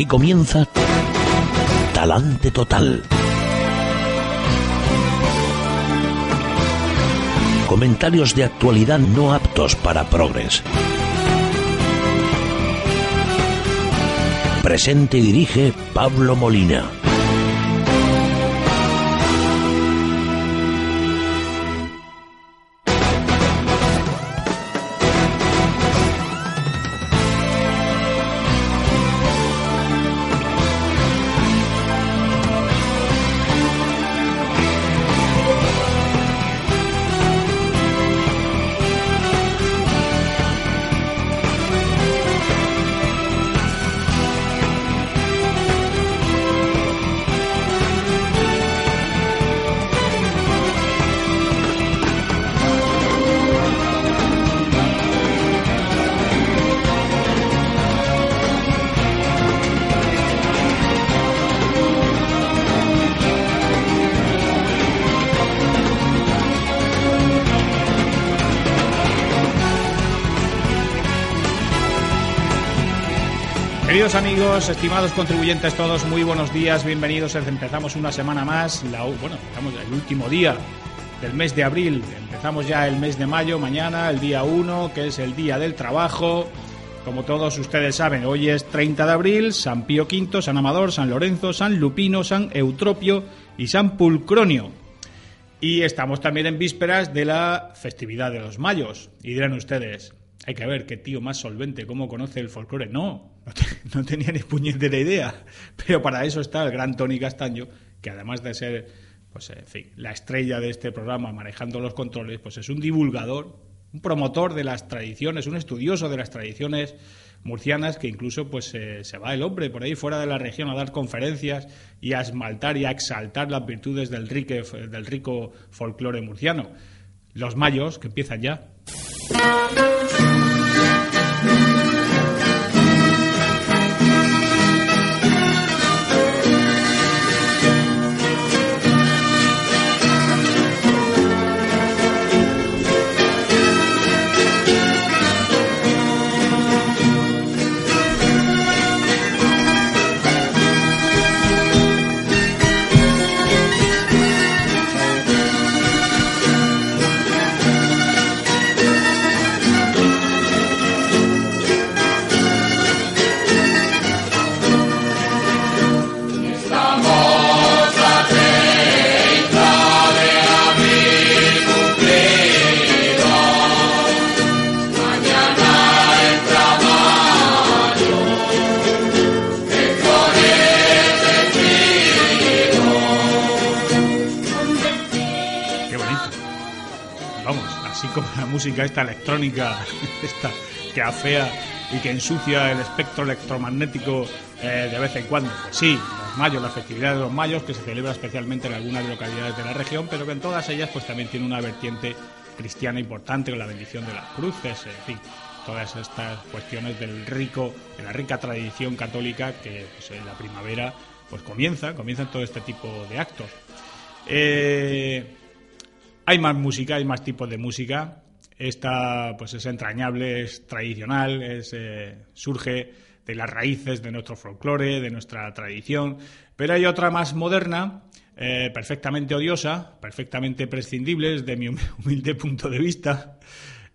Aquí comienza Talante Total. Comentarios de actualidad no aptos para progres. Presente y dirige Pablo Molina. Estimados contribuyentes todos, muy buenos días, bienvenidos. Empezamos una semana más, la, bueno, empezamos el último día del mes de abril, empezamos ya el mes de mayo, mañana, el día 1, que es el día del trabajo. Como todos ustedes saben, hoy es 30 de abril, San Pío V, San Amador, San Lorenzo, San Lupino, San Eutropio y San Pulcronio. Y estamos también en vísperas de la festividad de los mayos. Y dirán ustedes, hay que ver qué tío más solvente, cómo conoce el folclore. No, no, tenía ni puñetera idea. Pero para eso está el gran Tony Castaño, que además de ser, pues la estrella de este programa manejando los controles, pues es un divulgador, un promotor de las tradiciones, un estudioso de las tradiciones murcianas que incluso pues eh, se va el hombre por ahí fuera de la región a dar conferencias y a esmaltar y a exaltar las virtudes del, del rico folclore murciano. Los mayos, que empiezan ya. Música esta electrónica esta que afea y que ensucia el espectro electromagnético eh, de vez en cuando. Pues sí, los mayos, la festividad de los mayos, que se celebra especialmente en algunas localidades de la región, pero que en todas ellas pues también tiene una vertiente cristiana importante con la bendición de las cruces, en fin, todas estas cuestiones del rico, de la rica tradición católica que pues, en la primavera pues comienza, comienzan todo este tipo de actos. Eh, hay más música, hay más tipos de música. Esta pues es entrañable, es tradicional, es, eh, surge de las raíces de nuestro folclore, de nuestra tradición, pero hay otra más moderna, eh, perfectamente odiosa, perfectamente prescindible desde mi humilde punto de vista,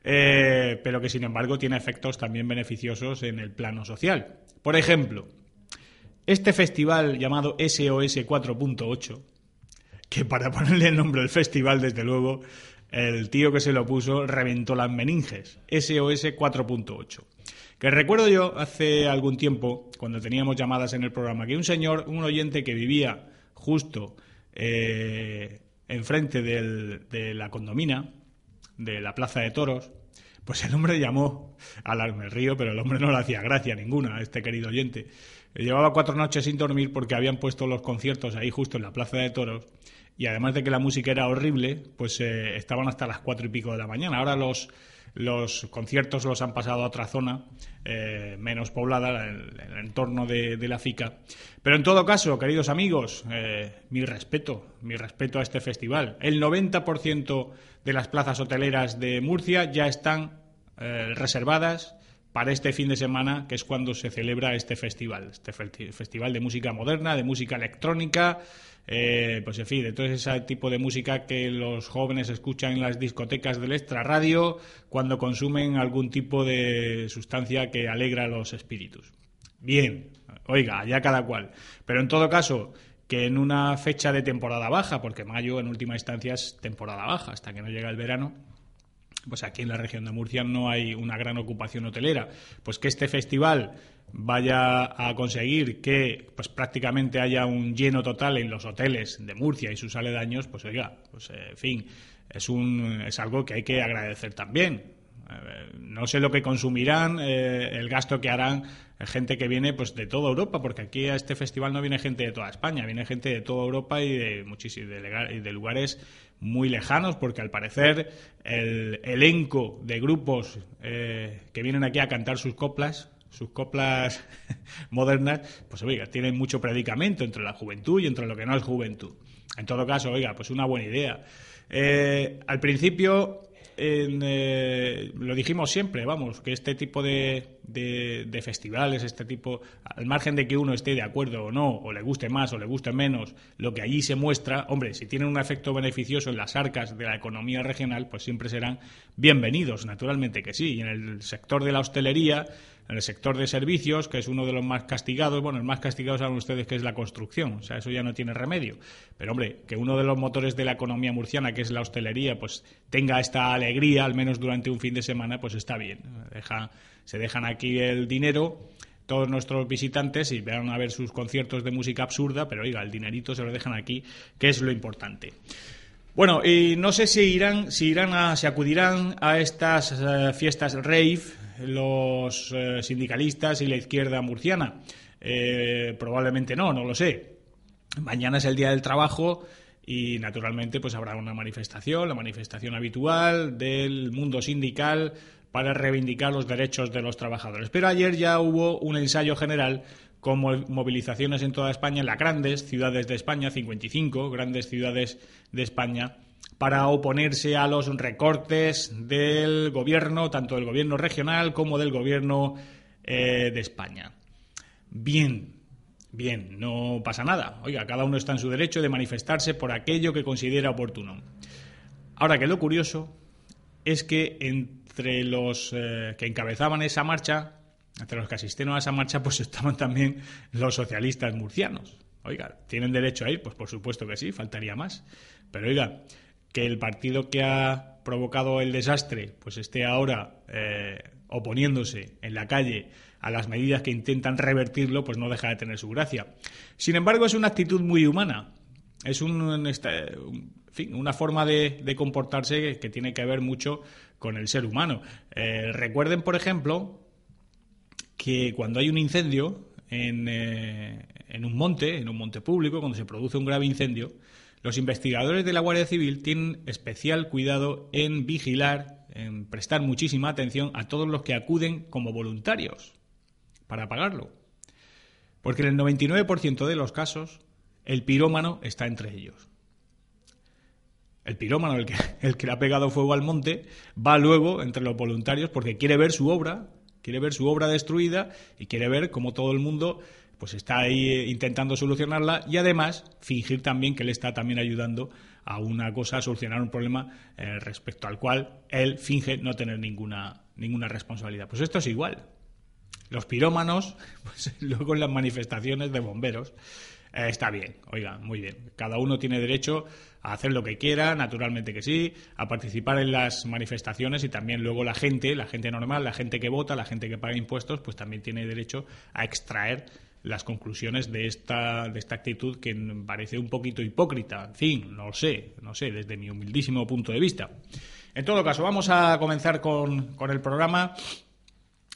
eh, pero que sin embargo tiene efectos también beneficiosos en el plano social. Por ejemplo, este festival llamado SOS 4.8, que para ponerle el nombre del festival, desde luego, el tío que se lo puso reventó las meninges. SOS 4.8. Que recuerdo yo hace algún tiempo, cuando teníamos llamadas en el programa, que un señor, un oyente que vivía justo eh, enfrente de la condomina, de la Plaza de Toros, pues el hombre llamó al río, pero el hombre no le hacía gracia ninguna a este querido oyente. Llevaba cuatro noches sin dormir porque habían puesto los conciertos ahí justo en la Plaza de Toros y además de que la música era horrible, pues eh, estaban hasta las cuatro y pico de la mañana. Ahora los, los conciertos los han pasado a otra zona eh, menos poblada, en el, entorno de, la FICA. Pero en todo caso, queridos amigos, eh, mi respeto, mi respeto a este festival. El 90% de las plazas hoteleras de Murcia ya están reservadas para este fin de semana, que es cuando se celebra este festival, este festival de música moderna, de música electrónica, eh, pues en fin, de todo ese tipo de música que los jóvenes escuchan en las discotecas del extrarradio cuando consumen algún tipo de sustancia que alegra los espíritus. Bien, oiga, ya cada cual. Pero en todo caso, que en una fecha de temporada baja, porque mayo en última instancia es temporada baja, hasta que no llega el verano, pues aquí en la región de Murcia no hay una gran ocupación hotelera, pues que este festival vaya a conseguir que pues prácticamente haya un lleno total en los hoteles de Murcia y sus aledaños, pues oiga, pues eh, en fin, es un es algo que hay que agradecer también. Eh, no sé lo que consumirán, eh, el gasto que harán gente que viene pues de toda Europa, porque aquí a este festival no viene gente de toda España, viene gente de toda Europa y de muchísimos de, lugares muy lejanos, porque al parecer el elenco de grupos eh, que vienen aquí a cantar sus coplas sus coplas modernas, pues oiga, tienen mucho predicamento entre la juventud y entre lo que no es juventud. En todo caso, oiga, pues una buena idea. al principio eh, lo dijimos siempre, vamos, que este tipo de, de, festivales, este tipo, al margen de que uno esté de acuerdo o no, o le guste más o le guste menos, lo que allí se muestra, hombre, si tienen un efecto beneficioso en las arcas de la economía regional, pues siempre serán bienvenidos, naturalmente que sí. Y en el sector de la hostelería, en el sector de servicios, que es uno de los más castigados, bueno, el más castigado saben ustedes que es la construcción, o sea, eso ya no tiene remedio. Pero hombre, que uno de los motores de la economía murciana, que es la hostelería, pues tenga esta alegría, al menos durante un fin de semana, pues está bien. se dejan aquí el dinero todos nuestros visitantes y van a ver sus conciertos de música absurda, pero oiga, el dinerito se lo dejan aquí, que es lo importante. Bueno, y no sé si irán, si irán a, si acudirán a estas eh, fiestas rave los eh, sindicalistas y la izquierda murciana. Eh, probablemente no, no lo sé. Mañana es el Día del Trabajo y naturalmente pues habrá una manifestación, la manifestación habitual del mundo sindical para reivindicar los derechos de los trabajadores. Pero ayer ya hubo un ensayo general con movilizaciones en toda España, en las grandes ciudades de España, 55 grandes ciudades de España, para oponerse a los recortes del gobierno, tanto del gobierno regional como del gobierno eh, de España. Bien, bien, no pasa nada. Oiga, cada uno está en su derecho de manifestarse por aquello que considera oportuno. Ahora que lo curioso es que entre los eh, que encabezaban esa marcha, entre los que asistieron a esa marcha, pues estaban también los socialistas murcianos. Oiga, ¿tienen derecho a ir? Pues por supuesto que sí, faltaría más. Pero oiga, que el partido que ha provocado el desastre pues esté ahora eh, oponiéndose en la calle a las medidas que intentan revertirlo, pues no deja de tener su gracia. Sin embargo, es una actitud muy humana. Es un, fin, una forma de, comportarse que tiene que ver mucho con el ser humano. Eh, recuerden, por ejemplo, que cuando hay un incendio en, eh, en un monte, en un monte público, cuando se produce un grave incendio, los investigadores de la Guardia Civil tienen especial cuidado en vigilar, en prestar muchísima atención a todos los que acuden como voluntarios para apagarlo. Porque en el 99% de los casos, el pirómano está entre ellos. El pirómano, el que, el que le ha pegado fuego al monte, va luego entre los voluntarios porque quiere ver su obra, quiere ver su obra destruida y quiere ver cómo todo el mundo pues está ahí eh, intentando solucionarla y además fingir también que él está también ayudando a una cosa, a solucionar un problema eh, respecto al cual él finge no tener ninguna, ninguna responsabilidad. Pues esto es igual. Los pirómanos, pues luego en las manifestaciones de bomberos, eh, está bien, oiga, muy bien. Cada uno tiene derecho a hacer lo que quiera, naturalmente que sí, a participar en las manifestaciones y también luego la gente, la gente normal, la gente que vota, la gente que paga impuestos, pues también tiene derecho a extraer las conclusiones de esta, de esta actitud que parece un poquito hipócrita. En fin, no sé, no sé, desde mi humildísimo punto de vista. En todo caso, vamos a comenzar con, el programa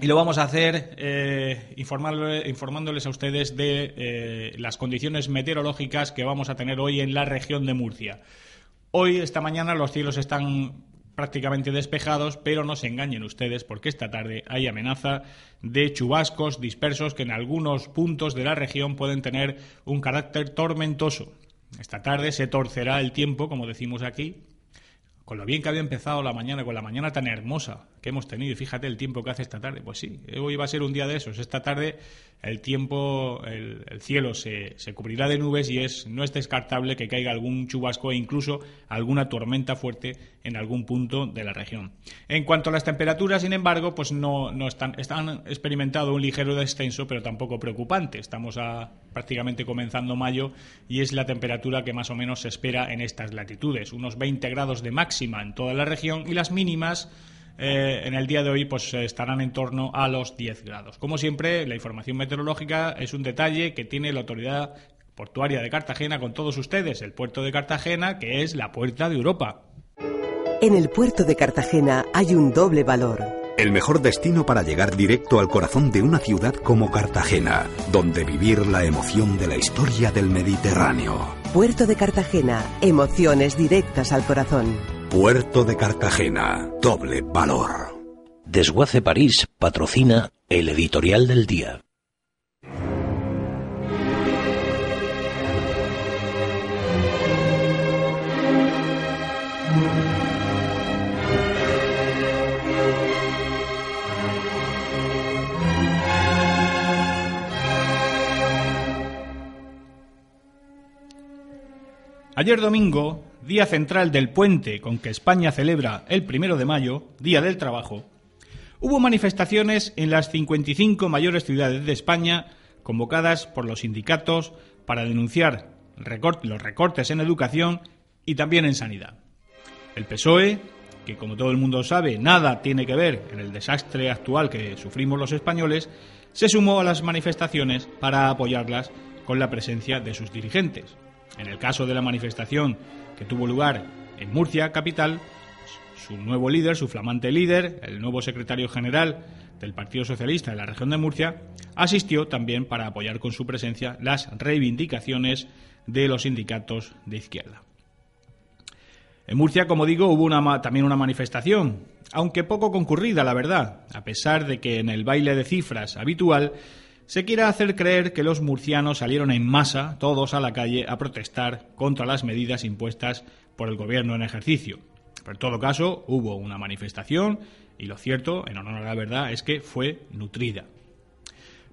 y lo vamos a hacer eh, informándoles a ustedes de eh, las condiciones meteorológicas que vamos a tener hoy en la región de Murcia. Hoy, esta mañana, los cielos están prácticamente despejados, pero no se engañen ustedes porque esta tarde hay amenaza de chubascos dispersos que en algunos puntos de la región pueden tener un carácter tormentoso. Esta tarde se torcerá el tiempo, como decimos aquí, con lo bien que había empezado la mañana, con la mañana tan hermosa, que hemos tenido. Y fíjate el tiempo que hace esta tarde. Pues sí, hoy va a ser un día de esos. Esta tarde el tiempo, el, cielo se, se, cubrirá de nubes y es, no es descartable que caiga algún chubasco e incluso alguna tormenta fuerte en algún punto de la región. En cuanto a las temperaturas, sin embargo, pues no, no están, están experimentado un ligero descenso, pero tampoco preocupante. Estamos a, prácticamente comenzando mayo y es la temperatura que más o menos se espera en estas latitudes. Unos 20 grados de máxima en toda la región y las mínimas eh, en el día de hoy pues estarán en torno a los 10 grados. Como siempre, la información meteorológica es un detalle que tiene la autoridad portuaria de Cartagena con todos ustedes, el puerto de Cartagena, que es la puerta de Europa. En el puerto de Cartagena hay un doble valor. El mejor destino para llegar directo al corazón de una ciudad como Cartagena, donde vivir la emoción de la historia del Mediterráneo. Puerto de Cartagena, emociones directas al corazón. Puerto de Cartagena, doble valor. Desguace París patrocina el editorial del día. Ayer domingo, día central del puente con que España celebra el primero de mayo, Día del Trabajo, hubo manifestaciones en las 55 mayores ciudades de España convocadas por los sindicatos para denunciar los recortes en educación y también en sanidad. El PSOE, que como todo el mundo sabe nada tiene que ver en el desastre actual que sufrimos los españoles, se sumó a las manifestaciones para apoyarlas con la presencia de sus dirigentes. En el caso de la manifestación que tuvo lugar en Murcia, capital, su nuevo líder, su flamante líder, el nuevo secretario general del Partido Socialista de la región de Murcia, asistió también para apoyar con su presencia las reivindicaciones de los sindicatos de izquierda. En Murcia, como digo, hubo también una manifestación, aunque poco concurrida, la verdad, a pesar de que en el baile de cifras habitual se quiere hacer creer que los murcianos salieron en masa, todos a la calle, a protestar contra las medidas impuestas por el gobierno en ejercicio. Pero en todo caso, hubo una manifestación y lo cierto, en honor a la verdad, es que fue nutrida.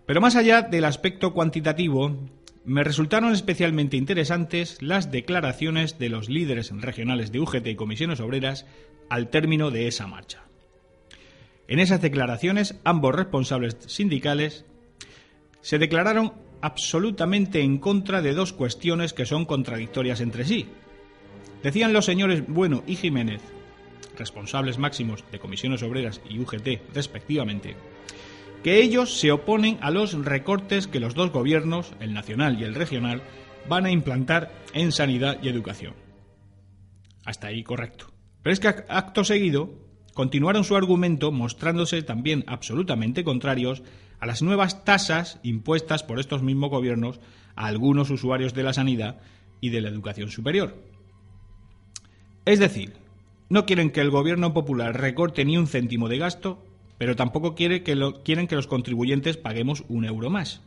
Pero más allá del aspecto cuantitativo, me resultaron especialmente interesantes las declaraciones de los líderes regionales de UGT y comisiones obreras al término de esa marcha. En esas declaraciones, ambos responsables sindicales se declararon absolutamente en contra de dos cuestiones que son contradictorias entre sí. Decían los señores Bueno y Jiménez, responsables máximos de comisiones obreras y UGT respectivamente, que ellos se oponen a los recortes que los dos gobiernos, el nacional y el regional, van a implantar en sanidad y educación. Hasta ahí correcto. Pero es que acto seguido continuaron su argumento mostrándose también absolutamente contrarios a las nuevas tasas impuestas por estos mismos gobiernos a algunos usuarios de la sanidad y de la educación superior. Es decir, no quieren que el gobierno popular recorte ni un céntimo de gasto, pero tampoco quieren que los contribuyentes paguemos un euro más.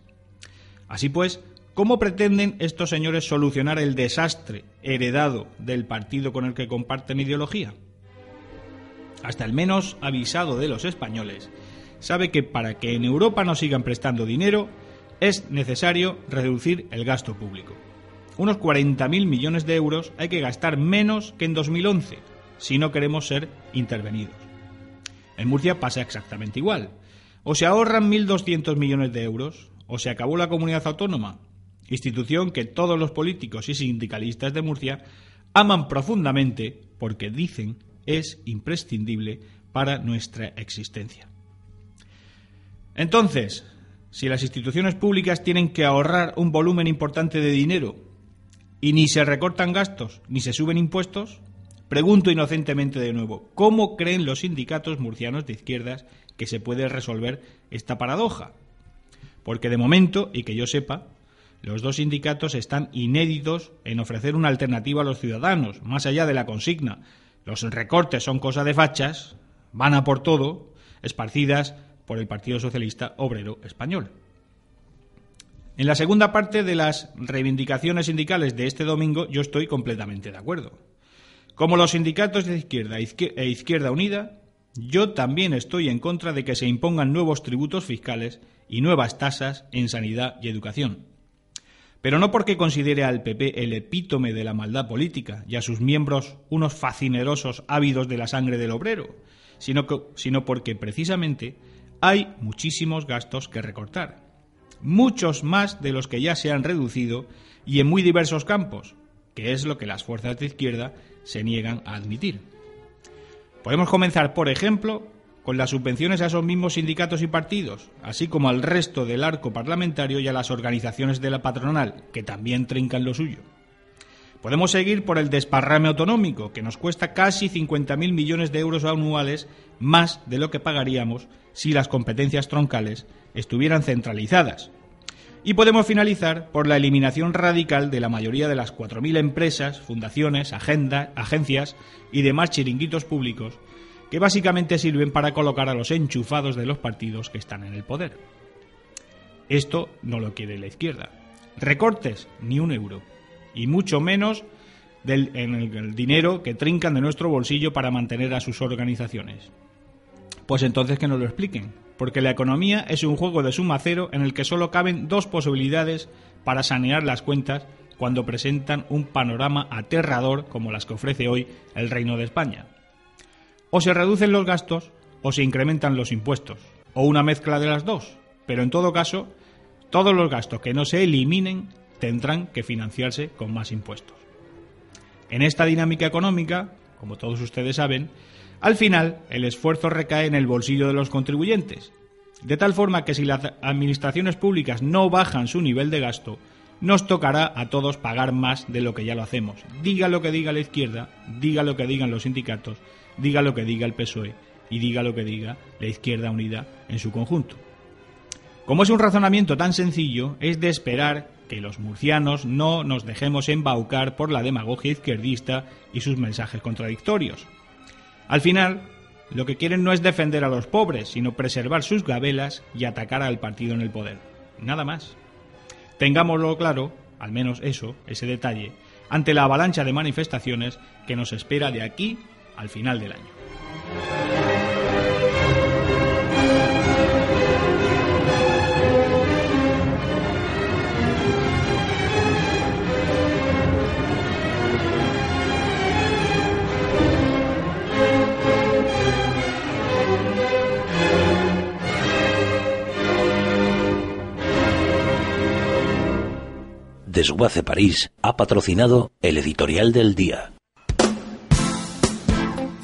Así pues, ¿cómo pretenden estos señores solucionar el desastre heredado del partido con el que comparten ideología? Hasta el menos avisado de los españoles sabe que para que en Europa no sigan prestando dinero es necesario reducir el gasto público. Unos 40.000 millones de euros hay que gastar menos que en 2011 si no queremos ser intervenidos. En Murcia pasa exactamente igual. O se ahorran 1.200 millones de euros o se acabó la comunidad autónoma, institución que todos los políticos y sindicalistas de Murcia aman profundamente porque dicen es imprescindible para nuestra existencia. Entonces, si las instituciones públicas tienen que ahorrar un volumen importante de dinero y ni se recortan gastos ni se suben impuestos, pregunto inocentemente de nuevo, ¿cómo creen los sindicatos murcianos de izquierdas que se puede resolver esta paradoja? Porque de momento, y que yo sepa, los dos sindicatos están inéditos en ofrecer una alternativa a los ciudadanos, más allá de la consigna. Los recortes son cosa de fachas, van a por todo, esparcidas por el Partido Socialista Obrero Español. En la segunda parte de las reivindicaciones sindicales de este domingo yo estoy completamente de acuerdo. Como los sindicatos de izquierda e Izquierda Unida, Yo también estoy en contra de que se impongan nuevos tributos fiscales y nuevas tasas en sanidad y educación. Pero no porque considere al PP el epítome de la maldad política y a sus miembros unos fascinerosos ávidos de la sangre del obrero, sino, sino porque precisamente hay muchísimos gastos que recortar. Muchos más de los que ya se han reducido y en muy diversos campos, que es lo que las fuerzas de izquierda se niegan a admitir. Podemos comenzar, por ejemplo, con las subvenciones a esos mismos sindicatos y partidos, así como al resto del arco parlamentario y a las organizaciones de la patronal, que también trincan lo suyo. Podemos seguir por el desparrame autonómico, que nos cuesta casi 50.000 millones de euros anuales, más de lo que pagaríamos si las competencias troncales estuvieran centralizadas. Y podemos finalizar por la eliminación radical de la mayoría de las 4.000 empresas, fundaciones, agencias y demás chiringuitos públicos que básicamente sirven para colocar a los enchufados de los partidos que están en el poder. Esto no lo quiere la izquierda. Recortes, ni un euro. Y mucho menos del, en el dinero que trincan de nuestro bolsillo para mantener a sus organizaciones. Pues entonces que nos lo expliquen, porque la economía es un juego de suma cero en el que solo caben dos posibilidades para sanear las cuentas cuando presentan un panorama aterrador como las que ofrece hoy el Reino de España. O se reducen los gastos o se incrementan los impuestos, o una mezcla de las dos, pero en todo caso, todos los gastos que no se eliminen tendrán que financiarse con más impuestos. En esta dinámica económica, como todos ustedes saben, al final el esfuerzo recae en el bolsillo de los contribuyentes, de tal forma que si las administraciones públicas no bajan su nivel de gasto, nos tocará a todos pagar más de lo que ya lo hacemos. Diga lo que diga la izquierda, diga lo que digan los sindicatos, diga lo que diga el PSOE y diga lo que diga la Izquierda Unida en su conjunto. Como es un razonamiento tan sencillo, es de esperar que los murcianos no nos dejemos embaucar por la demagogia izquierdista y sus mensajes contradictorios. Al final, lo que quieren no es defender a los pobres, sino preservar sus gabelas y atacar al partido en el poder. Nada más. Tengámoslo claro, al menos eso, ese detalle, ante la avalancha de manifestaciones que nos espera de aquí al final del año. Desguace París ha patrocinado el editorial del día.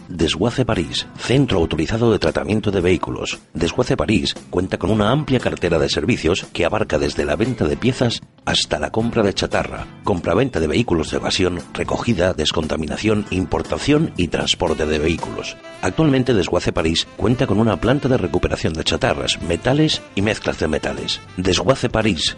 Desguace París, centro autorizado de tratamiento de vehículos. Desguace París cuenta con una amplia cartera de servicios que abarca desde la venta de piezas hasta la compra de chatarra, compraventa de vehículos de evasión, recogida, descontaminación, importación y transporte de vehículos. Actualmente Desguace París cuenta con una planta de recuperación de chatarras, metales y mezclas de metales. Desguace París,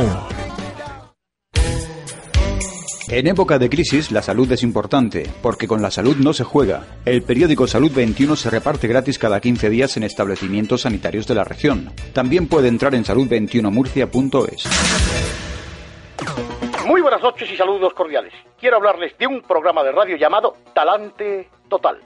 En época de crisis, la salud es importante, porque con la salud no se juega. El periódico Salud 21 se reparte gratis cada 15 días en establecimientos sanitarios de la región. También puede entrar en salud21murcia.es. Muy buenas noches y saludos cordiales. Quiero hablarles de un programa de radio llamado Talante Total.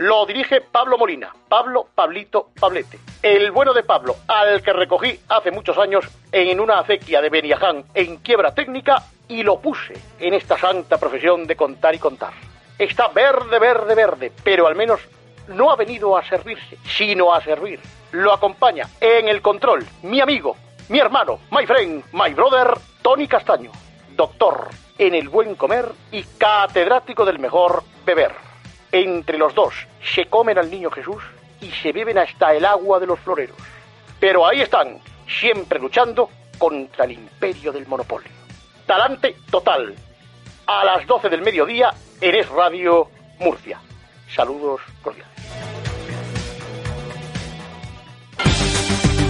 Lo dirige Pablo Molina, Pablo Pablito Pablete. El bueno de Pablo, al que recogí hace muchos años en una acequia de Beniaján en quiebra técnica y lo puse en esta santa profesión de contar y contar. Está verde, verde, verde, pero al menos no ha venido a servirse, sino a servir. Lo acompaña en el control mi amigo, mi hermano, my friend, my brother, Tony Castaño, doctor en el buen comer y catedrático del mejor beber. Entre los dos se comen al niño Jesús y se beben hasta el agua de los floreros. Pero ahí están, siempre luchando contra el imperio del monopolio. Talante total. A las 12 del mediodía en Es Radio Murcia. Saludos cordiales.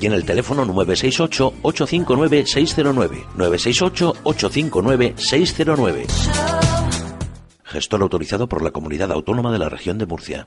y en el teléfono 968-859-609. 968-859-609. Gestor autorizado por la Comunidad Autónoma de la Región de Murcia.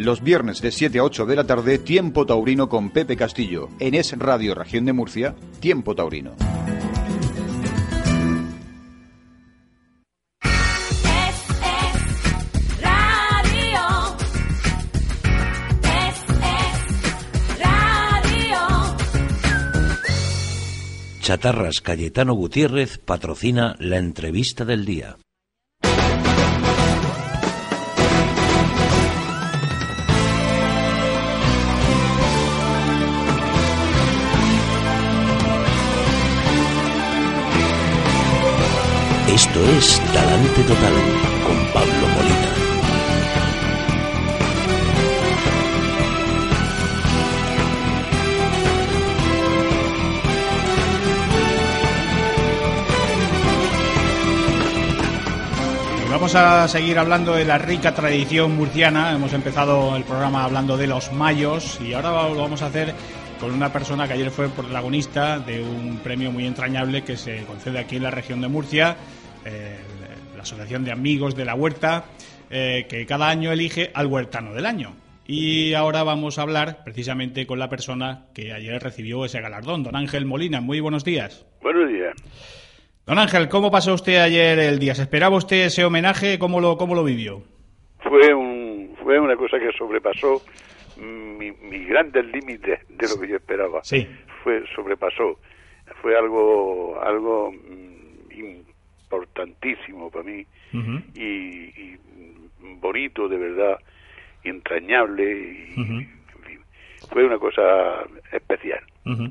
Los viernes de 7 a 8 de la tarde, Tiempo Taurino con Pepe Castillo. En Es Radio Región de Murcia, Tiempo Taurino. Radio. Es, es radio. Chatarras Cayetano Gutiérrez patrocina la entrevista del día. Esto es Talante Total con Pablo Molina. Vamos a seguir hablando de la rica tradición murciana. Hemos empezado el programa hablando de los mayos y ahora lo vamos a hacer con una persona que ayer fue protagonista de un premio muy entrañable que se concede aquí en la región de Murcia, eh, la Asociación de Amigos de la Huerta, eh, que cada año elige al huertano del año. Y ahora vamos a hablar precisamente con la persona que ayer recibió ese galardón, don Ángel Molina. Muy buenos días. Buenos días. Don Ángel, ¿cómo pasó usted ayer el día? ¿Se esperaba usted ese homenaje? ¿Cómo lo, cómo lo vivió? Fue un fue una cosa que sobrepasó mi, mis grandes límites de lo que yo esperaba. Sí. Fue sobrepasó. Fue algo algo mm, importantísimo para mí y, y bonito de verdad, entrañable y, en fin, fue una cosa especial. Ujú.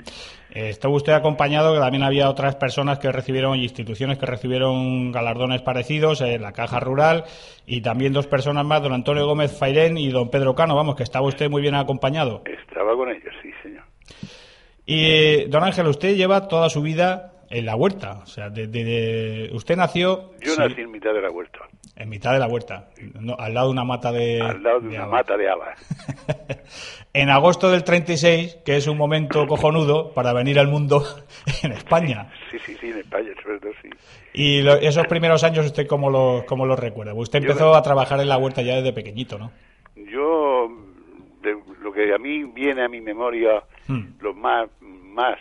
Eh, Estaba usted acompañado, que también había otras personas que recibieron, instituciones que recibieron galardones parecidos, eh, la Caja Rural, y también dos personas más, don Antonio Gómez Fairén y don Pedro Cano. Vamos, que estaba usted muy bien acompañado. Estaba con ellos, sí, señor. Y, eh, don Ángel, usted lleva toda su vida en la huerta. O sea, de, de- de- usted nació Yo sí, nací en mitad de la huerta, en mitad de la huerta, no, al lado de una mata de... al lado de una habas. mata de habas. en agosto del 36, que es un momento cojonudo para venir al mundo en España. Sí, sí, sí, en España, sobre todo, sí. Y lo- esos primeros años, ¿usted cómo los cómo los recuerda? Usted empezó a trabajar en la huerta ya desde pequeñito, ¿no? Yo, de lo que a mí viene a mi memoria, Hmm. lo más, más,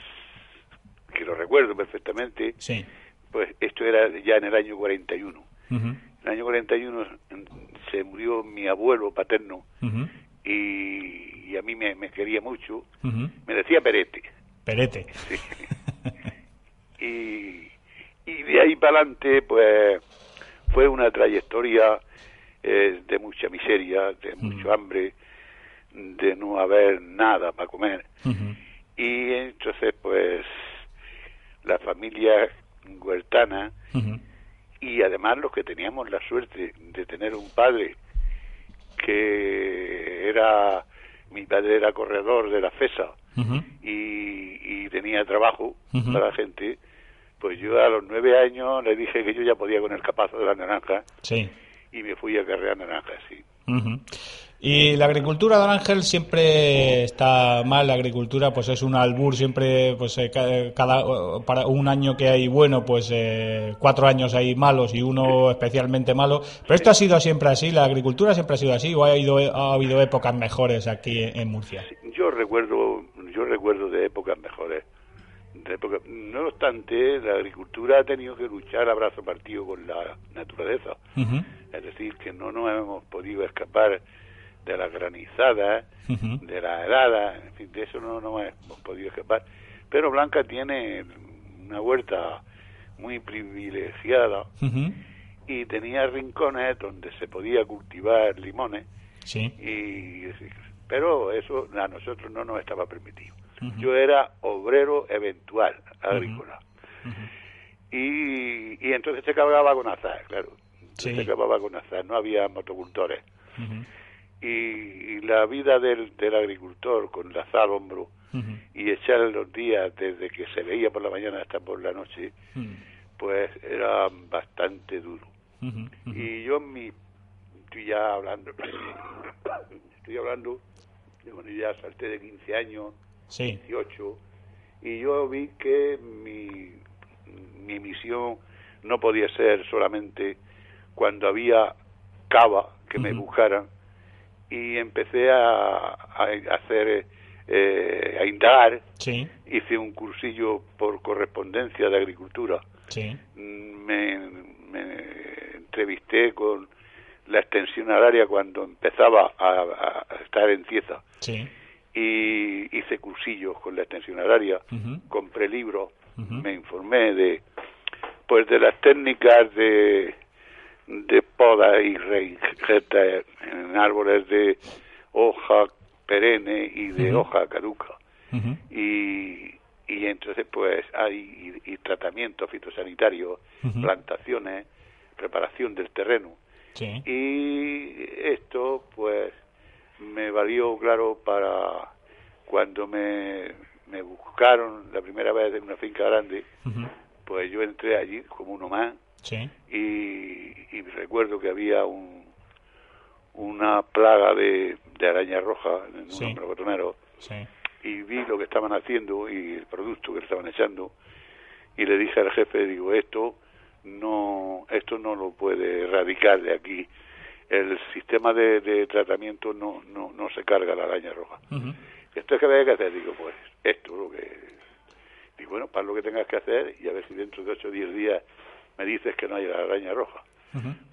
que lo recuerdo perfectamente, Sí. pues esto era ya en el año 41. Ujú, En el año 41 mm, se murió mi abuelo paterno y, y a mí me, me quería mucho. Me decía Perete. Perete. Sí. y, y de ahí para adelante, pues fue una trayectoria eh, de mucha miseria, de mucho hambre, de no haber nada para comer. Y entonces, pues, la familia huertana y además los que teníamos la suerte de tener un padre que era, mi padre era corredor de la FESA y, y tenía trabajo para la gente, pues yo a los nueve años le dije que yo ya podía con el capazo de la naranja Sí. y me fui a carrear naranjas, sí. Y la agricultura, don Ángel, siempre está mal. La agricultura, pues es un albur, siempre, pues eh, ca- cada para un año que hay bueno, pues eh, cuatro años hay malos y uno especialmente malo. Pero esto ha sido siempre así. La agricultura siempre ha sido así. ¿O ha, ido, ha habido épocas mejores aquí en, Murcia? Yo recuerdo, yo recuerdo de épocas mejores. De época- no obstante, la agricultura ha tenido que luchar a brazo partido con la naturaleza. Es decir, que no nos hemos podido escapar de las granizadas, Ujú. de la helada, en fin, de eso no nos hemos podido escapar. Pero Blanca tiene una huerta muy privilegiada y tenía rincones donde se podía cultivar limones, Sí. y, pero eso a nosotros no nos estaba permitido. Yo era obrero eventual agrícola. y, y entonces se acababa con azar, claro. Sí. Se acababa con azar, no había motocultores. Y, y la vida del, del agricultor con la azar al hombro y echar los días desde que se veía por la mañana hasta por la noche, pues era bastante duro. Y yo en mi estoy ya hablando estoy hablando cuando ya salté de 15 años, Sí. 18 y yo vi que mi mi misión no podía ser solamente cuando había cava que me buscaran y empecé a, a hacer eh, a indagar. Sí. hice un cursillo por correspondencia de agricultura. Sí. me, me entrevisté con la extensión agraria cuando empezaba a, a estar en Cieza. Sí. y hice cursillos con la extensión agraria, compré libros, me informé de pues de las técnicas de de poda y reinjeta en árboles de hoja perenne y de hoja caduca. Y, y entonces pues hay y, y tratamiento fitosanitario, plantaciones, preparación del terreno. Sí. y esto pues me valió claro para cuando me, me buscaron la primera vez en una finca grande pues yo entré allí como uno más Sí. y, y recuerdo que había un una plaga de, de araña roja en un Sí. y vi lo que estaban haciendo y el producto que le estaban echando. Y le dije al jefe digo esto no esto no lo puede erradicar de aquí. El sistema de, de tratamiento no, no no se carga la araña roja. Esto es que había que hacer. Digo pues esto es lo que digo bueno para lo que tengas que hacer y a ver si dentro de 8 o 10 días me dices que no hay la araña roja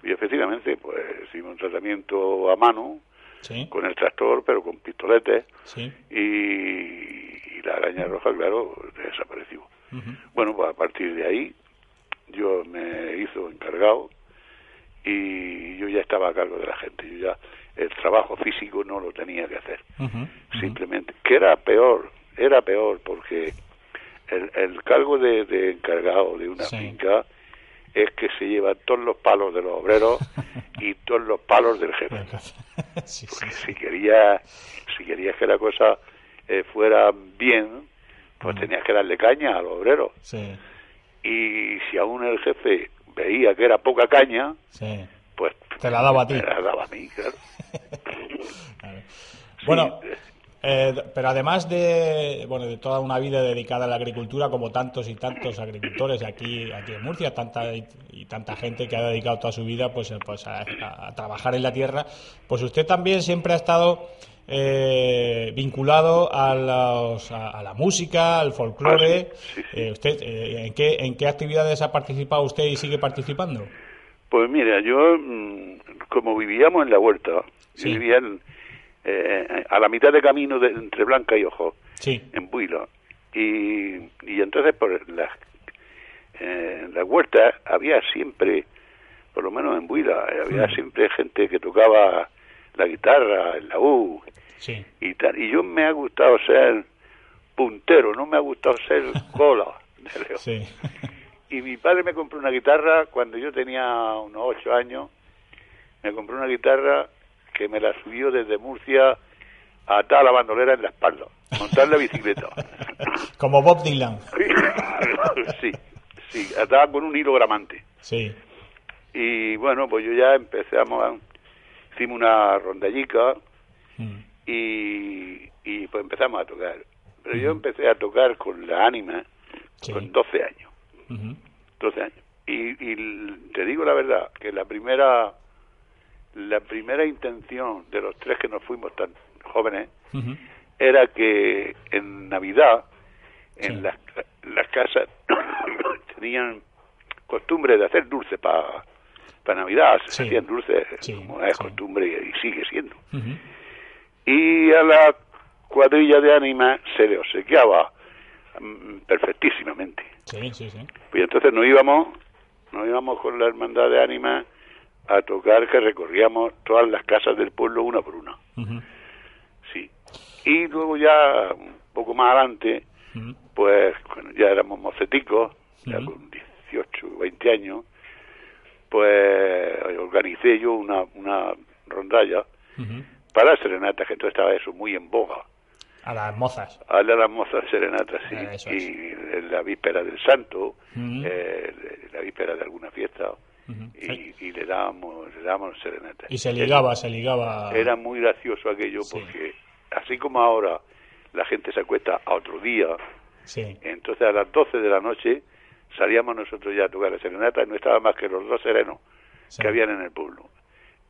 y efectivamente pues hicimos un tratamiento a mano Sí. con el tractor pero con pistoletes Sí. y, y la araña roja, claro, desapareció. Bueno, pues a partir de ahí yo me hizo encargado y yo ya estaba a cargo de la gente. Yo ya el trabajo físico no lo tenía que hacer. Simplemente, que era peor, era peor porque el, el cargo de, de encargado de una Sí. finca es que se llevan todos los palos de los obreros y todos los palos del jefe Sí, sí, sí. si querías si querías que la cosa eh, fuera bien pues tenías que darle caña a los obreros Sí. y si aún el jefe veía que era poca caña pues Te la daba a ti. me la daba a mí claro Claro. Bueno, eh, pero además de, bueno, de toda una vida dedicada a la agricultura, como tantos y tantos agricultores aquí, aquí en Murcia, tanta y, y tanta gente que ha dedicado toda su vida pues, eh, pues a, trabajar en la tierra, pues usted también siempre ha estado eh, vinculado a, los- a, a la música, al folclore. Ah. Eh, usted, eh, ¿en, qué, ¿En qué actividades ha participado usted y sigue participando? pues mira yo mm, como vivíamos en la huerta Sí. yo vivía en, eh, a la mitad de camino de- entre Blanca y Ojo Sí. en Builo y, y entonces por las eh, en la huerta había siempre por lo menos en Buila eh, había siempre gente que tocaba la guitarra el laúd Sí. y tal y yo me ha gustado ser puntero no me ha gustado ser cola de león. Sí. y mi padre me compró una guitarra cuando yo tenía unos ocho años me compró una guitarra que me la subió desde Murcia atar la bandolera en la espalda, montar la bicicleta. Como Bob Dylan. sí, sí, ataba con un hilo gramante. Sí. Y bueno, pues yo ya empezamos, a, hicimos una rondallica Mm. y, y pues empezamos a tocar. Pero yo empecé a tocar con la ánima con 12 años. Ujú. 12 años. Y, y te digo la verdad, que la primera la primera intención de los tres que nos fuimos tan jóvenes era que en Navidad en las, las casas tenían costumbre de hacer dulce para Navidad, se hacían dulces Sí, como es costumbre y sigue siendo. Y a la cuadrilla de ánima se le obsequiaba mm, perfectísimamente. Sí, sí, sí. Y entonces nos íbamos, nos íbamos con la hermandad de ánima a tocar que recorríamos todas las casas del pueblo una por una. Sí. Y luego ya un poco más adelante, pues cuando ya éramos moceticos, ya con 18, 20 años, pues organicé yo una, una rondalla para serenatas, que entonces estaba eso muy en boga. A las mozas. A las mozas serenatas, sí. Y en la víspera del santo, eh, la víspera de alguna fiesta, Y, y le dábamos le dábamos serenatas. Y se ligaba, se ligaba. Era muy gracioso aquello porque así como ahora la gente se acuesta a otro día, Sí. entonces a las 12 de la noche salíamos nosotros ya a tocar la serenata y no estaba más que los dos serenos que habían en el pueblo.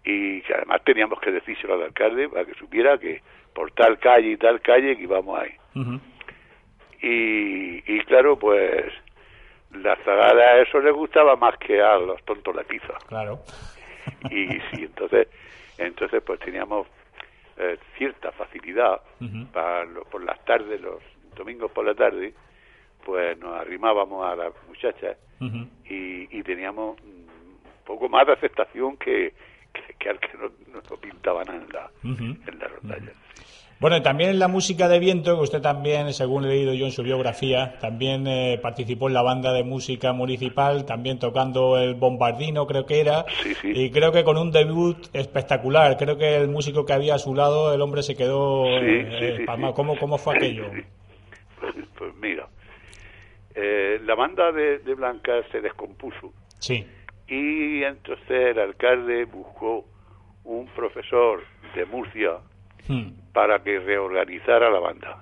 Y que además teníamos que decírselo al alcalde para que supiera que por tal calle y tal calle que íbamos ahí. Y, y claro, pues la zagada a eso le gustaba más que a los tontos la pizza. Claro. Y sí, entonces, entonces pues teníamos eh, cierta facilidad para lo- por las tardes, los domingos por la tarde, pues nos arrimábamos a las muchachas y, y teníamos un poco más de aceptación que, que, que al que no, no, pintaba nada en la, Ujú. en la rondalla. Bueno, y también la música de viento, que usted también, según he leído yo en su biografía, también eh, participó en la banda de música municipal, también tocando el bombardino, creo que era, y creo que con un debut espectacular. Creo que el músico que había a su lado, el hombre se quedó Sí, eh. ¿Cómo, ¿Cómo fue aquello? Pues, pues mira, eh, la banda de, de Blanca se descompuso Sí. y entonces el alcalde buscó un profesor de Murcia Hmm. para que reorganizara la banda.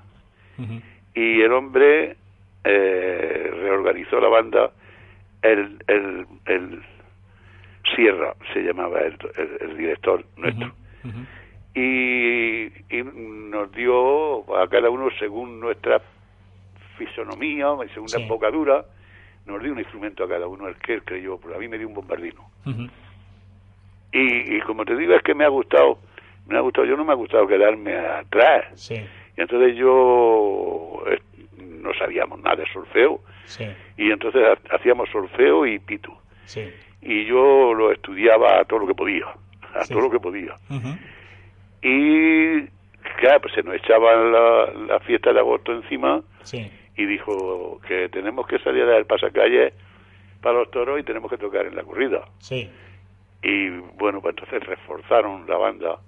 Y el hombre eh, reorganizó la banda, el, el, el Sierra se llamaba el, el- el director nuestro. Y, y nos dio a cada uno según nuestra fisonomía, según la embocadura, nos dio un instrumento a cada uno, el que él creyó, pero a mí me dio un bombardino. Y, y como te digo, es que me ha gustado, me ha gustado, yo no me ha gustado quedarme atrás. Sí. Y entonces yo eh, no sabíamos nada de solfeo, Sí. y entonces ha- hacíamos solfeo y pito. Sí. Y yo lo estudiaba a todo lo que podía, a todo lo que podía. Y claro, pues se nos echaba la, la fiesta de agosto encima y dijo que tenemos que salir a dar el pasacalle para los toros y tenemos que tocar en la corrida. Sí. Y bueno, pues entonces reforzaron la banda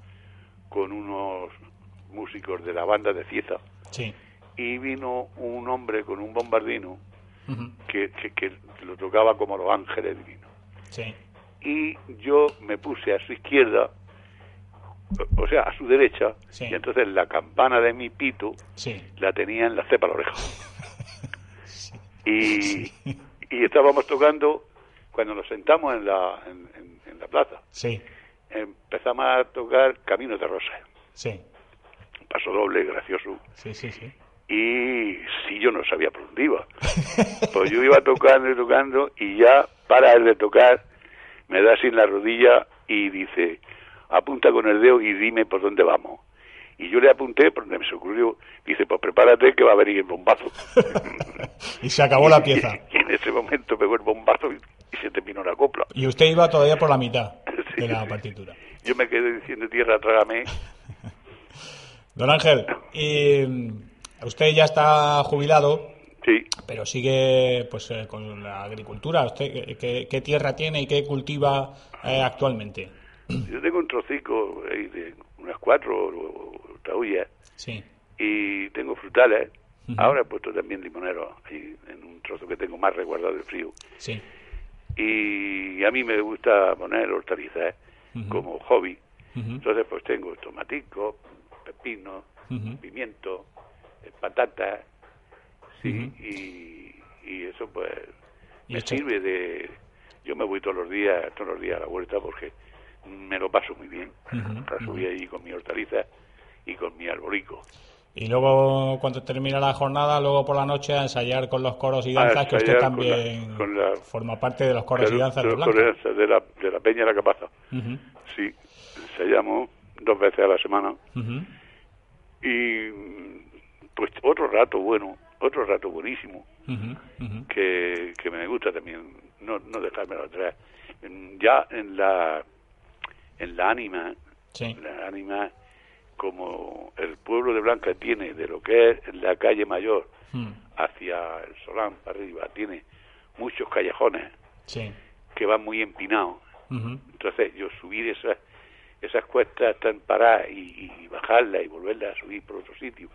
con unos músicos de la banda de Cieza Sí. y vino un hombre con un bombardino que, que, que lo tocaba como los ángeles divinos. Sí. Y yo me puse a su izquierda, o- sea, a su derecha, Sí. y entonces la campana de mi pito la tenía en la cepa de la oreja. Y, y estábamos tocando, cuando nos sentamos en la, en, en- en la plaza, Sí. Empezamos a tocar Caminos de Rosa. Sí. Un paso doble, gracioso. Sí, sí, sí. Y si yo no sabía por dónde iba. Pues yo iba tocando y tocando y ya para el de tocar me da en la rodilla y dice, apunta con el dedo y dime por dónde vamos. Y yo le apunté por donde me se ocurrió. Dice, pues prepárate que va a venir el bombazo. Y se acabó la pieza. Y en ese momento pegó el bombazo y, y se terminó la copla. Y usted iba todavía por la mitad de la partitura. Yo me quedé diciendo, tierra, trágame. Don Ángel, y mm, usted ya está jubilado, Sí, pero sigue pues eh, con la agricultura. ¿Usted qué- tierra tiene y qué cultiva eh, actualmente? yo tengo un trocico de unas cuatro o cortaullas Sí. y tengo frutales. Ahora he puesto también limoneros ahí en un trozo que tengo más resguardado del frío. Sí. Y a mí me gusta poner hortalizas Ujú. como hobby. Entonces pues tengo tomaticos, pepinos, Ujú. pimiento, eh, patatas, sí, y, y eso pues Y me esto- sirve de... Yo me voy todos los días, todos los días a la vuelta porque me lo paso muy bien. Para subir allí con mi hortaliza y con mi arbolico. Y luego, cuando termina la jornada, luego por la noche a ensayar con los coros y danzas, que usted ensayar con la- también con la- forma parte de los coros y danzas de esa de la, de la Peña de la Capaza. Sí, ensayamos dos veces a la semana. ujú, Y mm, pues otro rato bueno, otro rato buenísimo. que, que me gusta también no, no dejármelo atrás. Ya en la en la ánima, Sí. la ánima como el pueblo de Blanca tiene de lo que es la calle mayor Mm, hacia el Solán para arriba, tiene muchos callejones Sí. que van muy empinados. Entonces yo subir esas esas cuestas tan paradas y, y bajarlas y volverlas a subir por otro sitio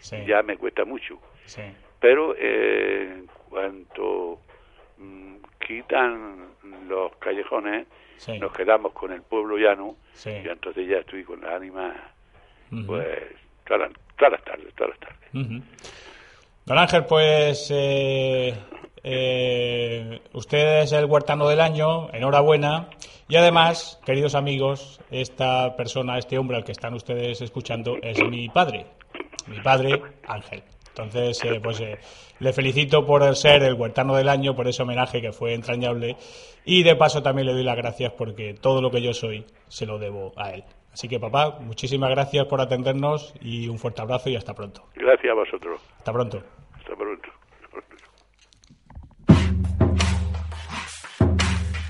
Sí. ya me cuesta mucho. Sí. Pero eh, en cuanto mm, quitan los callejones, nos quedamos con el pueblo llano y entonces ya estoy con la pues, todas las, todas las tardes, todas las tardes. Ujú. Don Ángel, pues eh, eh, usted es el huertano del año, enhorabuena. Y además, queridos amigos, esta persona, este hombre al que están ustedes escuchando, es mi padre, mi padre Ángel. Entonces, eh, pues eh, le felicito por ser el huertano del año, por ese homenaje que fue entrañable. Y de paso también le doy las gracias porque todo lo que yo soy se lo debo a él. Así que, papá, muchísimas gracias por atendernos y un fuerte abrazo y hasta pronto. Gracias a vosotros. Hasta pronto. Hasta pronto.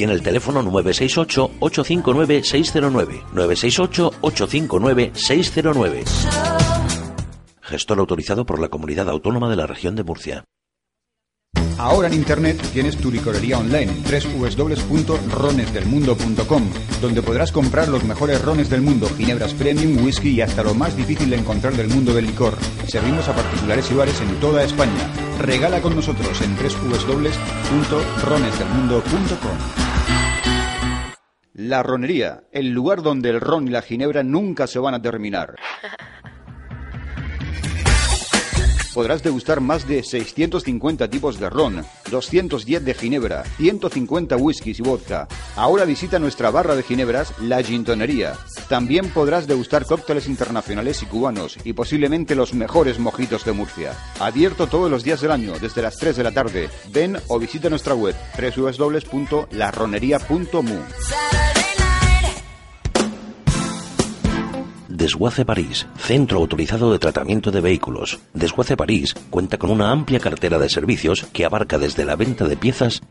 y en el teléfono 968-859-609. 968-859-609. Gestor autorizado por la Comunidad Autónoma de la Región de Murcia. Ahora en Internet tienes tu licorería online, www.ronesdelmundo.com, donde podrás comprar los mejores rones del mundo, ginebras premium, whisky y hasta lo más difícil de encontrar del mundo del licor. Servimos a particulares y bares en toda España. Regala con nosotros en www.ronesdelmundo.com. La ronería, el lugar donde el ron y la ginebra nunca se van a terminar. Podrás degustar más de 650 tipos de ron, 210 de ginebra, 150 whiskies y vodka. Ahora visita nuestra barra de ginebras, La Gintonería. También podrás degustar cócteles internacionales y cubanos y posiblemente los mejores mojitos de Murcia. Abierto todos los días del año, desde las 3 de la tarde. Ven o visita nuestra web www.larronería.mu. Desguace París, centro autorizado de tratamiento de vehículos. Desguace París cuenta con una amplia cartera de servicios que abarca desde la venta de piezas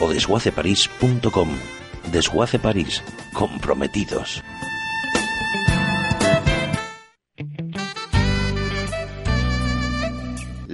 o desguaceparís.com. Desguace París, comprometidos.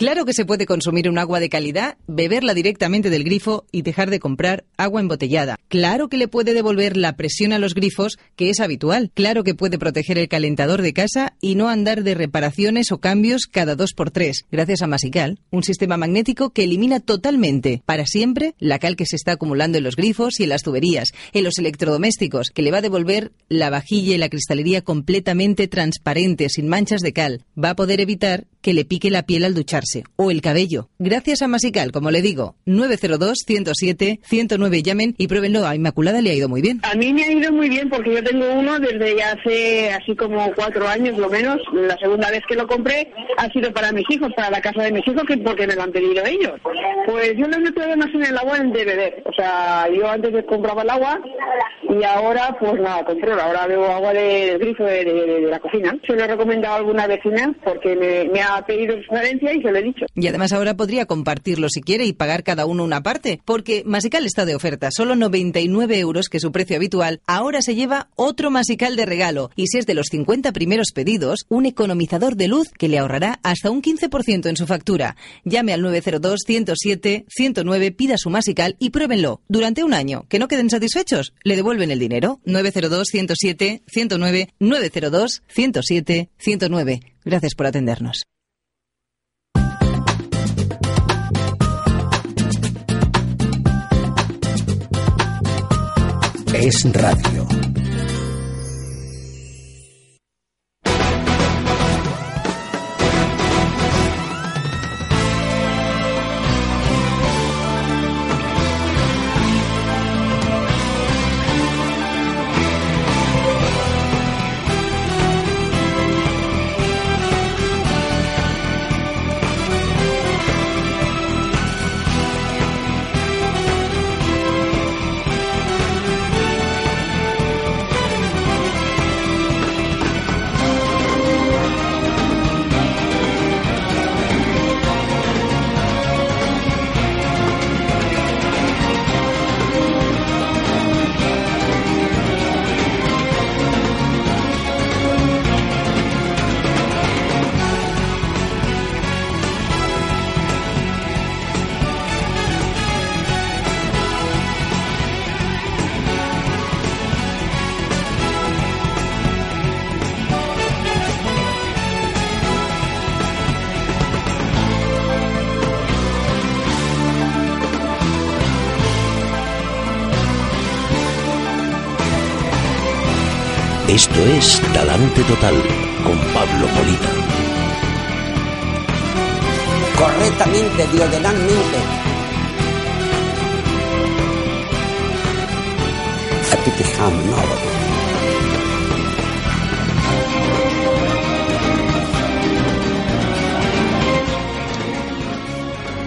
Claro que se puede consumir un agua de calidad, beberla directamente del grifo y dejar de comprar agua embotellada. Claro que le puede devolver la presión a los grifos, que es habitual. Claro que puede proteger el calentador de casa y no andar de reparaciones o cambios cada dos por tres. Gracias a Masical, un sistema magnético que elimina totalmente, para siempre, la cal que se está acumulando en los grifos y en las tuberías, en los electrodomésticos, que le va a devolver la vajilla y la cristalería completamente transparente, sin manchas de cal. Va a poder evitar que le pique la piel al ducharse o el cabello. Gracias a Masical, como le digo, 902-107-109 llamen y pruébenlo. A Inmaculada le ha ido muy bien. A mí me ha ido muy bien porque yo tengo uno desde ya hace así como cuatro años lo menos. La segunda vez que lo compré ha sido para mis hijos, para la casa de mis hijos, que porque me lo han pedido ellos. Pues yo no meto más en el agua en de beber. O sea, yo antes compraba el agua y ahora pues nada, controlo. Ahora bebo agua del grifo de, de- de la cocina. Se lo he recomendado a alguna vecina porque me, me ha pedido sugerencia y se lo Y además ahora podría compartirlo si quiere y pagar cada uno una parte, porque Masical está de oferta, solo 99 euros que es su precio habitual, ahora se lleva otro Masical de regalo y si es de los 50 primeros pedidos, un economizador de luz que le ahorrará hasta un 15% en su factura. Llame al 902-107-109, pida su Masical y pruébenlo durante un año. Que no queden satisfechos, le devuelven el dinero. 902-107-109, 902-107-109. Gracias por atendernos. Es radio. Esto es Talante Total con Pablo Molina. Correctamente, diagonalmente. A ti te amo,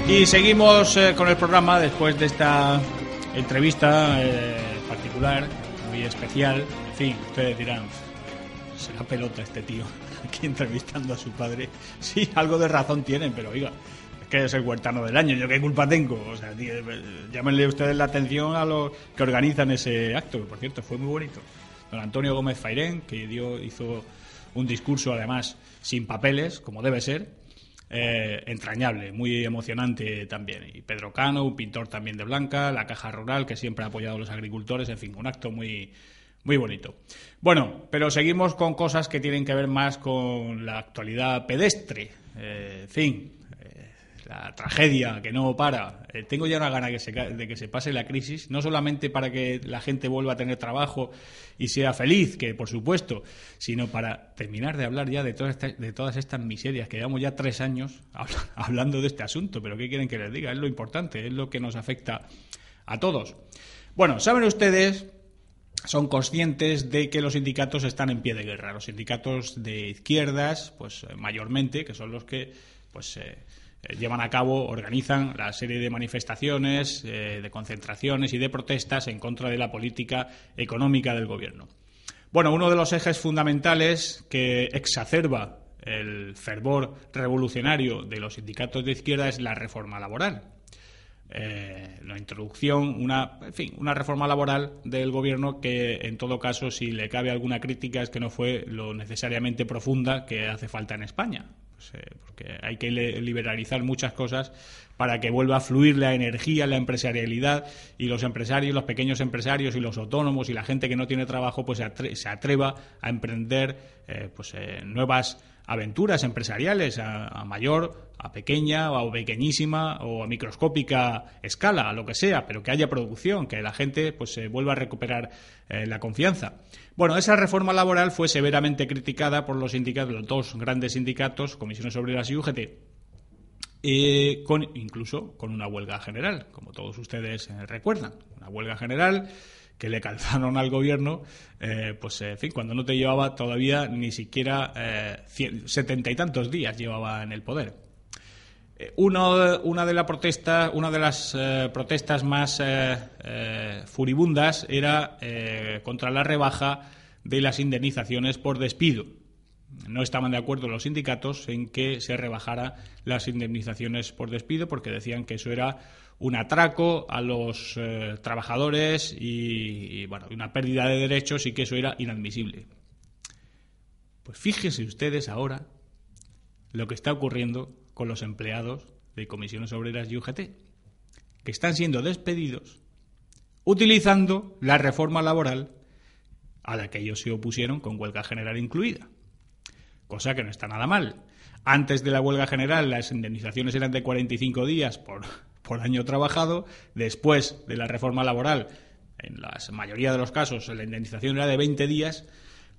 no. Y seguimos eh, con el programa después de esta entrevista eh, particular, muy especial. En fin, ustedes dirán, será pelota este tío aquí entrevistando a su padre. Sí, algo de razón tienen, pero oiga, es que es el huertano del año, ¿yo qué culpa tengo? O sea, tío, eh, llámenle ustedes la atención a los que organizan ese acto, que por cierto fue muy bonito. Don Antonio Gómez Fairén, que dio, hizo un discurso además sin papeles, como debe ser, eh, entrañable, muy emocionante también. Y Pedro Cano, un pintor también de Blanca, la Caja Rural, que siempre ha apoyado a los agricultores, en fin, un acto muy, muy bonito. Bueno, pero seguimos con cosas que tienen que ver más con la actualidad pedestre. Eh, en fin, eh, la tragedia que no para. Eh, tengo ya una gana que se de que se pase la crisis, no solamente para que la gente vuelva a tener trabajo y sea feliz, que por supuesto, sino para terminar de hablar ya de todas, estas, de todas estas miserias, que llevamos ya tres años habla- hablando de este asunto, pero ¿qué quieren que les diga? Es lo importante, es lo que nos afecta a todos. Bueno, saben ustedes son conscientes de que los sindicatos están en pie de guerra. Los sindicatos de izquierdas, pues eh, mayormente, que son los que pues eh, eh, llevan a cabo, organizan la serie de manifestaciones, de concentraciones y de protestas en contra de la política económica del gobierno. Bueno, uno de los ejes fundamentales que exacerba el fervor revolucionario de los sindicatos de izquierda es la reforma laboral. Eh, la introducción, una, en fin, una reforma laboral del gobierno que, en todo caso, si le cabe alguna crítica, es que no fue lo necesariamente profunda que hace falta en España. Pues, eh, porque hay que liberalizar muchas cosas para que vuelva a fluir la energía, la empresarialidad y los empresarios, los pequeños empresarios y los autónomos y la gente que no tiene trabajo, pues se, atre- se atreva a emprender eh, pues, nuevas aventuras empresariales a, a mayor, a pequeña o a pequeñísima o a microscópica escala, a lo que sea, pero que haya producción, que la gente pues se vuelva a recuperar eh, la confianza. Bueno, esa reforma laboral fue severamente criticada por los sindicatos, los dos grandes sindicatos, Comisiones Obreras y UGT, eh, con, incluso con una huelga general, como todos ustedes eh, recuerdan. Una huelga general que le calzaron al gobierno, eh, pues en fin, cuando no te llevaba todavía ni siquiera eh, cien- setenta y tantos días llevaba en el poder. Eh, uno- una de la protesta, una de las eh, protestas más eh, eh, furibundas era eh, contra la rebaja de las indemnizaciones por despido. No estaban de acuerdo los sindicatos en que se rebajara las indemnizaciones por despido porque decían que eso era un atraco a los eh, trabajadores y, y, bueno, una pérdida de derechos y que eso era inadmisible. Pues fíjense ustedes ahora lo que está ocurriendo con los empleados de comisiones obreras y UGT, que están siendo despedidos utilizando la reforma laboral a la que ellos se opusieron con huelga general incluida. Cosa que no está nada mal. Antes de la huelga general las indemnizaciones eran de 45 días por, por año trabajado. Después de la reforma laboral, en la mayoría de los casos, la indemnización era de 20 días.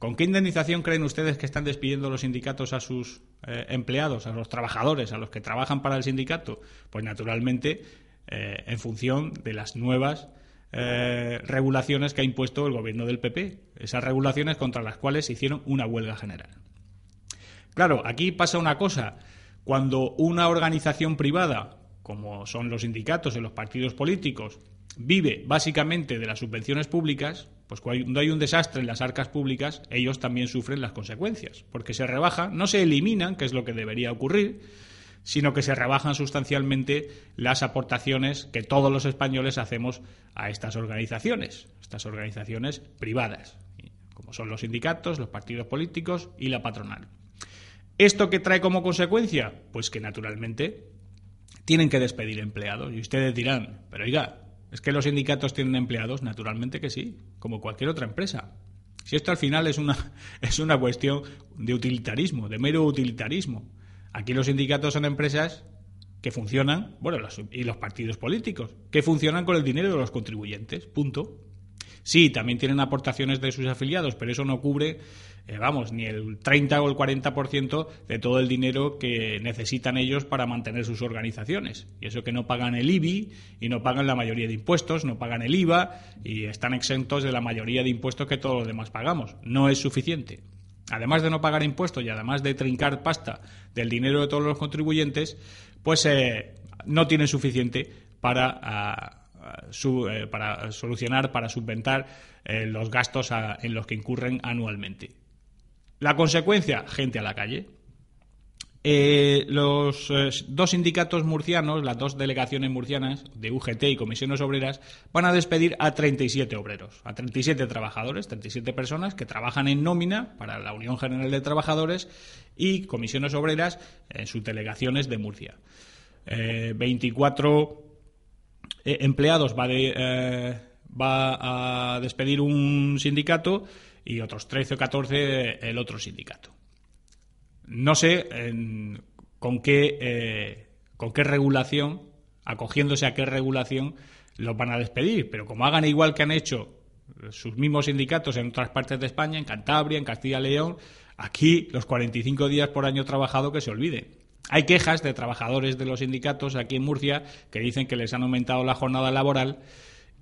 ¿Con qué indemnización creen ustedes que están despidiendo los sindicatos a sus eh, empleados, a los trabajadores, a los que trabajan para el sindicato? Pues naturalmente eh, en función de las nuevas eh, regulaciones que ha impuesto el gobierno del PP. Esas regulaciones contra las cuales se hicieron una huelga general. Claro, aquí pasa una cosa. Cuando una organización privada, como son los sindicatos y los partidos políticos, vive básicamente de las subvenciones públicas, pues cuando hay un desastre en las arcas públicas, ellos también sufren las consecuencias, porque se rebajan, no se eliminan, que es lo que debería ocurrir, sino que se rebajan sustancialmente las aportaciones que todos los españoles hacemos a estas organizaciones, estas organizaciones privadas, como son los sindicatos, los partidos políticos y la patronal. ¿Esto qué trae como consecuencia? Pues que naturalmente tienen que despedir empleados. Y ustedes dirán, pero oiga, ¿es que los sindicatos tienen empleados? Naturalmente que sí, como cualquier otra empresa. Si esto al final es una, es una cuestión de utilitarismo, de mero utilitarismo. Aquí los sindicatos son empresas que funcionan, bueno, y los partidos políticos, que funcionan con el dinero de los contribuyentes, punto. Sí, también tienen aportaciones de sus afiliados, pero eso no cubre, eh, vamos, ni el 30 o el 40% de todo el dinero que necesitan ellos para mantener sus organizaciones. Y eso que no pagan el IBI y no pagan la mayoría de impuestos, no pagan el IVA y están exentos de la mayoría de impuestos que todos los demás pagamos. No es suficiente. Además de no pagar impuestos y además de trincar pasta del dinero de todos los contribuyentes, pues eh, no tienen suficiente para ah, su- eh, para solucionar, para subventar eh, los gastos en los que incurren anualmente. La consecuencia, gente a la calle. Eh, los eh, dos sindicatos murcianos, las dos delegaciones murcianas de UGT y Comisiones Obreras, van a despedir a 37 obreros, a 37 trabajadores, 37 personas que trabajan en nómina para la Unión General de Trabajadores y Comisiones Obreras en sus delegaciones de Murcia. Eh, 24 eh, empleados va, de, eh, a despedir un sindicato y otros 13 o 14 el otro sindicato. No sé en- con qué eh, con qué regulación, acogiéndose a qué regulación los van a despedir, pero como hagan igual que han hecho sus mismos sindicatos en otras partes de España, en Cantabria, en Castilla y León, aquí los 45 días por año trabajado que se olvide. Hay quejas de trabajadores de los sindicatos aquí en Murcia que dicen que les han aumentado la jornada laboral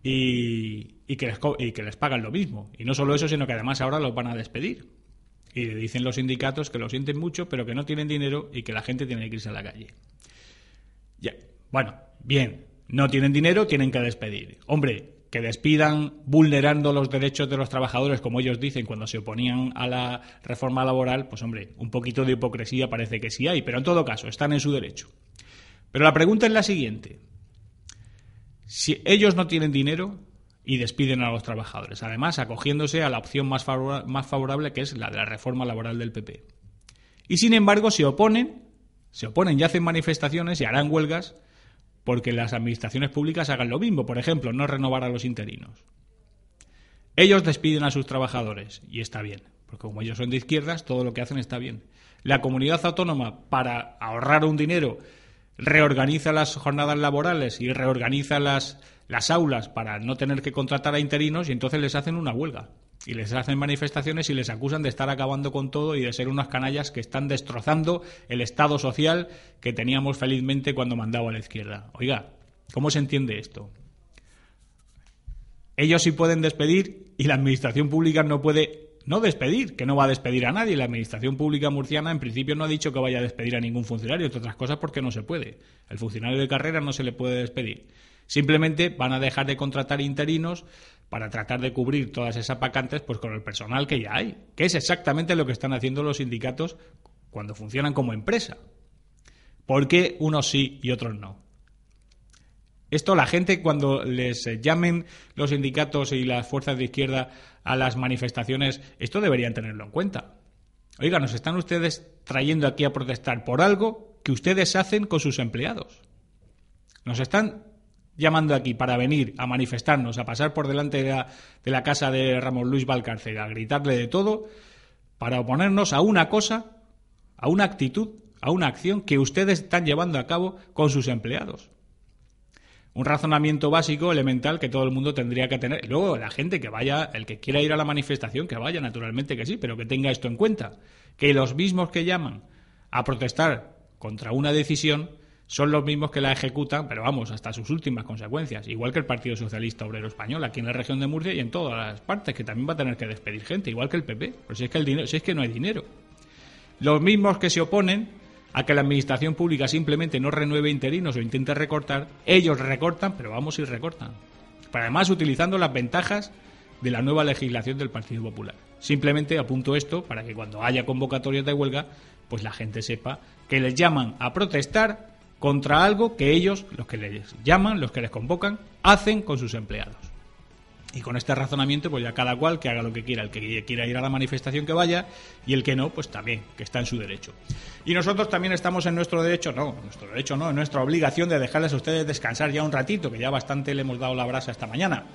y, que les, pagan lo mismo. Y no solo eso, sino que además ahora los van a despedir. Y dicen los sindicatos que lo sienten mucho, pero que no tienen dinero y que la gente tiene que irse a la calle. Ya, bueno, bien, no tienen dinero, tienen que despedir. Hombre, que despidan vulnerando los derechos de los trabajadores, como ellos dicen cuando se oponían a la reforma laboral, pues hombre, un poquito de hipocresía parece que sí hay, pero en todo caso, están en su derecho. Pero la pregunta es la siguiente. Si ellos no tienen dinero y despiden a los trabajadores, además acogiéndose a la opción más, más favorable que es la de la reforma laboral del PP. Y sin embargo se oponen, se oponen y hacen manifestaciones y harán huelgas porque las administraciones públicas hagan lo mismo, por ejemplo, no renovar a los interinos. Ellos despiden a sus trabajadores y está bien, porque como ellos son de izquierdas, todo lo que hacen está bien. La comunidad autónoma, para ahorrar un dinero, reorganiza las jornadas laborales y reorganiza las, las aulas para no tener que contratar a interinos y entonces les hacen una huelga. Y les hacen manifestaciones y les acusan de estar acabando con todo y de ser unas canallas que están destrozando el Estado social que teníamos felizmente cuando mandaba a la izquierda. Oiga, ¿cómo se entiende esto? Ellos sí pueden despedir y la administración pública no puede no despedir, que no va a despedir a nadie. La administración pública murciana en principio no ha dicho que vaya a despedir a ningún funcionario, entre otras cosas porque no se puede. El funcionario de carrera no se le puede despedir. Simplemente van a dejar de contratar interinos para tratar de cubrir todas esas vacantes pues con el personal que ya hay, que es exactamente lo que están haciendo los sindicatos cuando funcionan como empresa. ¿Por qué unos sí y otros no? Esto la gente cuando les llamen los sindicatos y las fuerzas de izquierda a las manifestaciones, esto deberían tenerlo en cuenta. Oiga, nos están ustedes trayendo aquí a protestar por algo que ustedes hacen con sus empleados. Nos están llamando aquí para venir a manifestarnos, a pasar por delante de la, de la casa de Ramón Luis Valcárcel, a gritarle de todo, para oponernos a una cosa, a una actitud, a una acción que ustedes están llevando a cabo con sus empleados un razonamiento básico, elemental, que todo el mundo tendría que tener. Luego, la gente que vaya, el que quiera ir a la manifestación, que vaya, naturalmente que sí, pero que tenga esto en cuenta. Que los mismos que llaman a protestar contra una decisión son los mismos que la ejecutan, pero vamos, hasta sus últimas consecuencias. Igual que el Partido Socialista Obrero Español, aquí en la región de Murcia y en todas las partes, que también va a tener que despedir gente, igual que el PP. Pero si es que, el dinero, si es que no hay dinero. Los mismos que se oponen a que la administración pública simplemente no renueve interinos o intente recortar, ellos recortan, pero vamos y recortan. Pero además utilizando las ventajas de la nueva legislación del Partido Popular. Simplemente apunto esto para que cuando haya convocatorias de huelga, pues la gente sepa que les llaman a protestar contra algo que ellos, los que les llaman, los que les convocan, hacen con sus empleados. Y con este razonamiento, pues ya cada cual que haga lo que quiera. El que quiera ir a la manifestación que vaya y el que no, pues también, que está en su derecho. Y nosotros también estamos en nuestro derecho, no, en nuestro derecho no, en nuestra obligación de dejarles a ustedes descansar ya un ratito, que ya bastante le hemos dado la brasa esta mañana.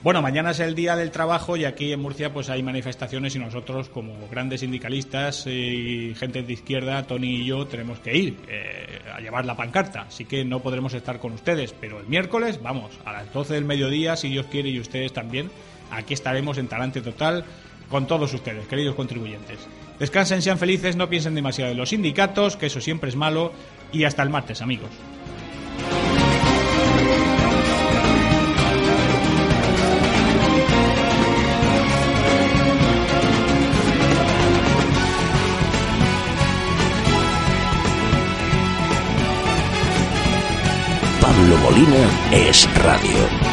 Bueno, mañana es el día del trabajo y aquí en Murcia pues hay manifestaciones y nosotros como grandes sindicalistas y gente de izquierda, Tony y yo, tenemos que ir eh, a llevar la pancarta. Así que no podremos estar con ustedes, pero el miércoles, vamos, a las 12 del mediodía, si Dios quiere y ustedes también, aquí estaremos en Talante Total con todos ustedes, queridos contribuyentes. Descansen, sean felices, no piensen demasiado en los sindicatos, que eso siempre es malo, y hasta el martes, amigos. Pablo Molina es radio.